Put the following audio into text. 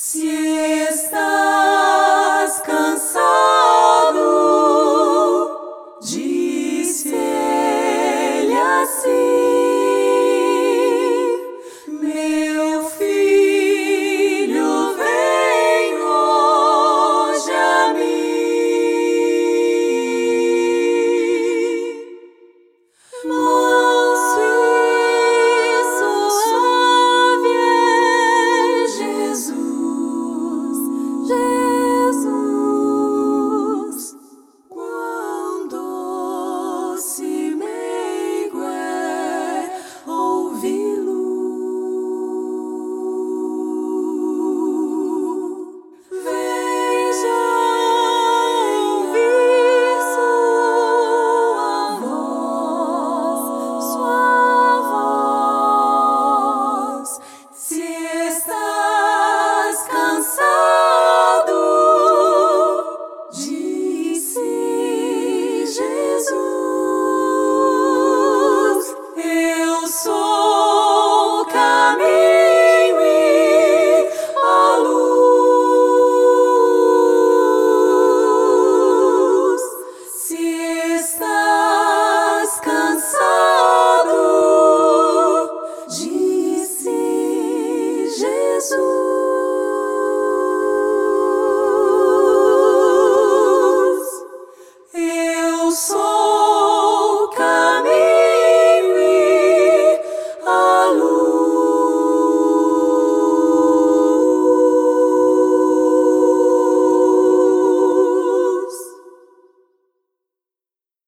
See